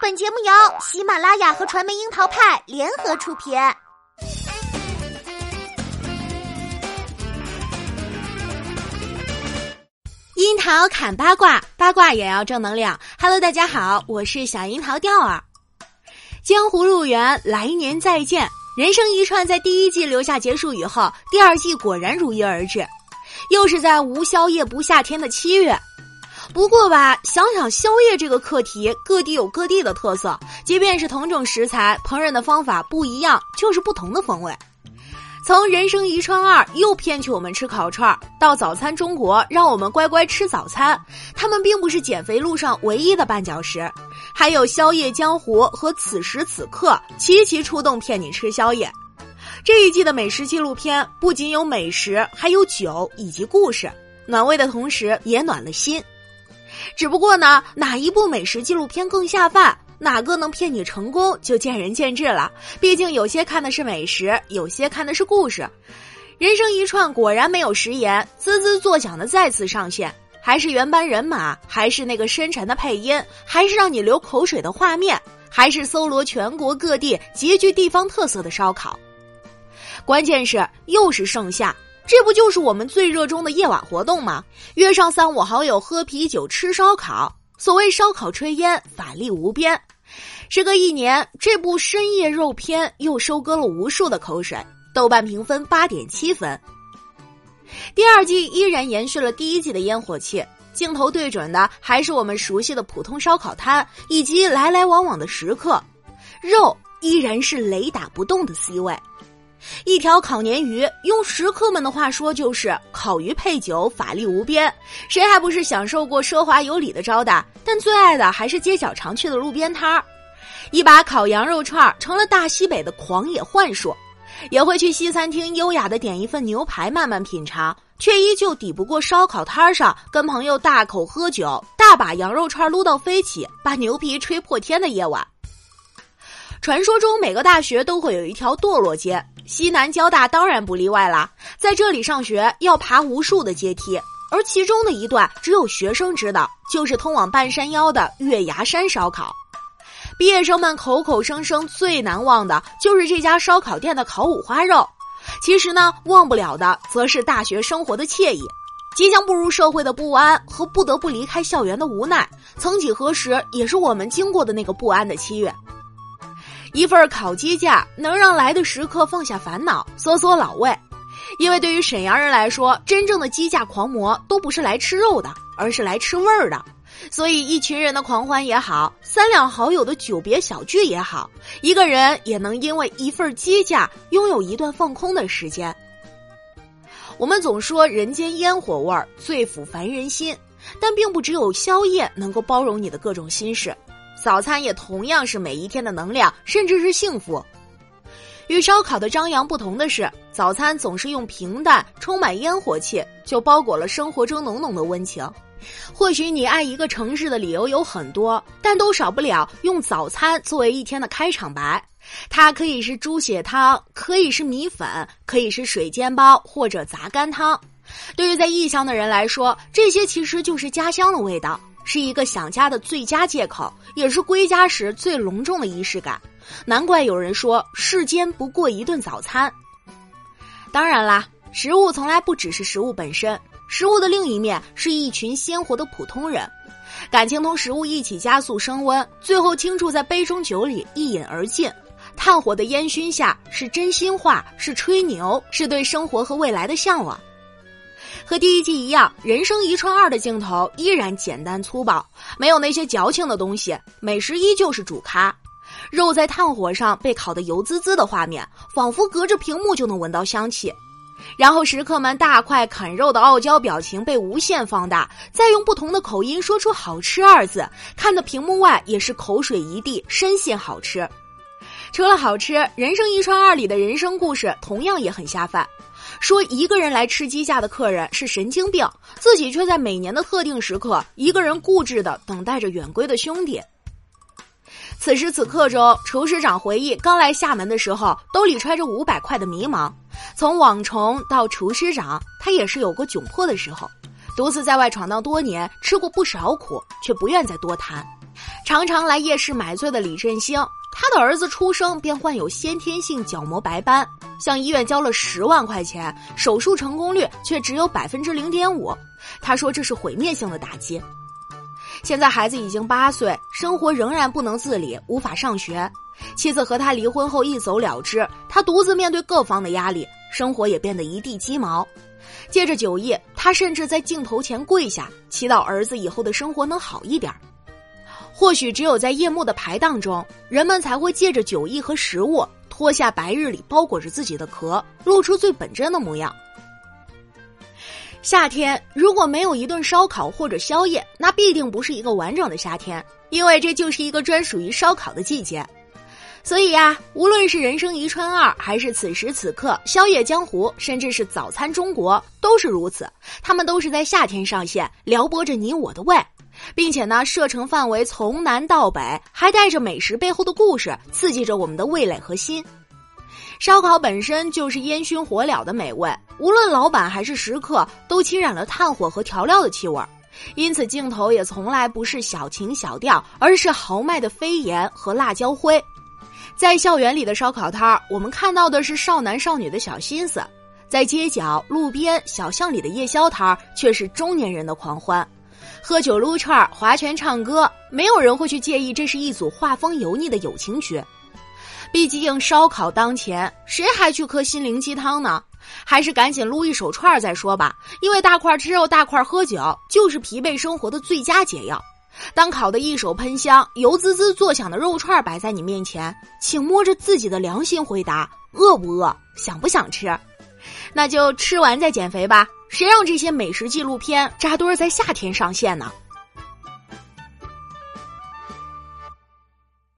本节目由喜马拉雅和传媒樱桃派联合出品。樱桃砍八卦，八卦也要正能量。Hello，大家好，我是小樱桃调儿。江湖路远，来年再见。人生一串在第一季留下结束语后，第二季果然如约而至，又是在无宵夜不夏天的七月。不过吧，想想宵夜这个课题，各地有各地的特色，即便是同种食材，烹饪的方法不一样，就是不同的风味。从人生一串二又骗取我们吃烤串，到早餐中国让我们乖乖吃早餐，他们并不是减肥路上唯一的绊脚石，还有宵夜江湖和此时此刻齐齐出动骗你吃宵夜。这一季的美食纪录片不仅有美食，还有酒以及故事，暖胃的同时也暖了心。只不过呢，哪一部美食纪录片更下饭，哪个能骗你成功，就见仁见智了。毕竟有些看的是美食，有些看的是故事。人生一串果然没有食言，滋滋作响的再次上线，还是原班人马，还是那个深沉的配音，还是让你流口水的画面，还是搜罗全国各地极具地方特色的烧烤。关键是又是盛夏。这不就是我们最热衷的夜晚活动吗？约上三五好友喝啤酒吃烧烤，所谓烧烤炊烟，法力无边。时隔一年，这部深夜肉片又收割了无数的口水，豆瓣评分八点七分。第二季依然延续了第一季的烟火气，镜头对准的还是我们熟悉的普通烧烤摊以及来来往往的食客，肉依然是雷打不动的 C 位。一条烤鲶鱼，用食客们的话说就是烤鱼配酒，法力无边。谁还不是享受过奢华有礼的招待？但最爱的还是街角常去的路边摊儿。一把烤羊肉串成了大西北的狂野幻术，也会去西餐厅优雅的点一份牛排慢慢品尝，却依旧抵不过烧烤摊上跟朋友大口喝酒，大把羊肉串撸到飞起，把牛皮吹破天的夜晚。传说中每个大学都会有一条堕落街。西南交大当然不例外啦，在这里上学要爬无数的阶梯，而其中的一段只有学生知道，就是通往半山腰的月牙山烧烤。毕业生们口口声声最难忘的就是这家烧烤店的烤五花肉，其实呢，忘不了的则是大学生活的惬意，即将步入社会的不安和不得不离开校园的无奈。曾几何时，也是我们经过的那个不安的七月。一份烤鸡架能让来的食客放下烦恼，缩缩老胃，因为对于沈阳人来说，真正的鸡架狂魔都不是来吃肉的，而是来吃味儿的。所以，一群人的狂欢也好，三两好友的久别小聚也好，一个人也能因为一份鸡架拥有一段放空的时间。我们总说人间烟火味儿最抚凡人心，但并不只有宵夜能够包容你的各种心事。早餐也同样是每一天的能量，甚至是幸福。与烧烤的张扬不同的是，早餐总是用平淡、充满烟火气，就包裹了生活中浓浓的温情。或许你爱一个城市的理由有很多，但都少不了用早餐作为一天的开场白。它可以是猪血汤，可以是米粉，可以是水煎包或者杂干汤。对于在异乡的人来说，这些其实就是家乡的味道。是一个想家的最佳借口，也是归家时最隆重的仪式感。难怪有人说世间不过一顿早餐。当然啦，食物从来不只是食物本身，食物的另一面是一群鲜活的普通人，感情同食物一起加速升温，最后倾注在杯中酒里一饮而尽。炭火的烟熏下，是真心话，是吹牛，是对生活和未来的向往。和第一季一样，人生一串二的镜头依然简单粗暴，没有那些矫情的东西，美食依旧是主咖。肉在炭火上被烤得油滋滋的画面，仿佛隔着屏幕就能闻到香气。然后食客们大块啃肉的傲娇表情被无限放大，再用不同的口音说出“好吃”二字，看得屏幕外也是口水一地，深信好吃。除了好吃，人生一串二里的人生故事同样也很下饭。说一个人来吃鸡架的客人是神经病，自己却在每年的特定时刻，一个人固执的等待着远归的兄弟。此时此刻中，厨师长回忆刚来厦门的时候，兜里揣着五百块的迷茫。从网虫到厨师长，他也是有过窘迫的时候。独自在外闯荡多年，吃过不少苦，却不愿再多谈。常常来夜市买醉的李振兴，他的儿子出生便患有先天性角膜白斑，向医院交了十万块钱，手术成功率却只有百分之零点五。他说这是毁灭性的打击。现在孩子已经八岁，生活仍然不能自理，无法上学。妻子和他离婚后一走了之，他独自面对各方的压力，生活也变得一地鸡毛。借着酒意，他甚至在镜头前跪下，祈祷儿子以后的生活能好一点。或许只有在夜幕的排档中，人们才会借着酒意和食物，脱下白日里包裹着自己的壳，露出最本真的模样。夏天如果没有一顿烧烤或者宵夜，那必定不是一个完整的夏天，因为这就是一个专属于烧烤的季节。所以呀，无论是《人生一串二》，还是此时此刻《宵夜江湖》，甚至是《早餐中国》，都是如此。他们都是在夏天上线，撩拨着你我的胃，并且呢，射程范围从南到北，还带着美食背后的故事，刺激着我们的味蕾和心。烧烤本身就是烟熏火燎的美味，无论老板还是食客，都浸染了炭火和调料的气味，因此镜头也从来不是小情小调，而是豪迈的飞檐和辣椒灰。在校园里的烧烤摊儿，我们看到的是少男少女的小心思；在街角、路边、小巷里的夜宵摊儿，却是中年人的狂欢。喝酒、撸串、划拳、唱歌，没有人会去介意这是一组画风油腻的友情曲。毕竟烧烤当前，谁还去喝心灵鸡汤呢？还是赶紧撸一手串再说吧。因为大块吃肉、大块喝酒，就是疲惫生活的最佳解药。当烤的一手喷香、油滋滋作响的肉串摆在你面前，请摸着自己的良心回答：饿不饿？想不想吃？那就吃完再减肥吧。谁让这些美食纪录片扎堆在夏天上线呢？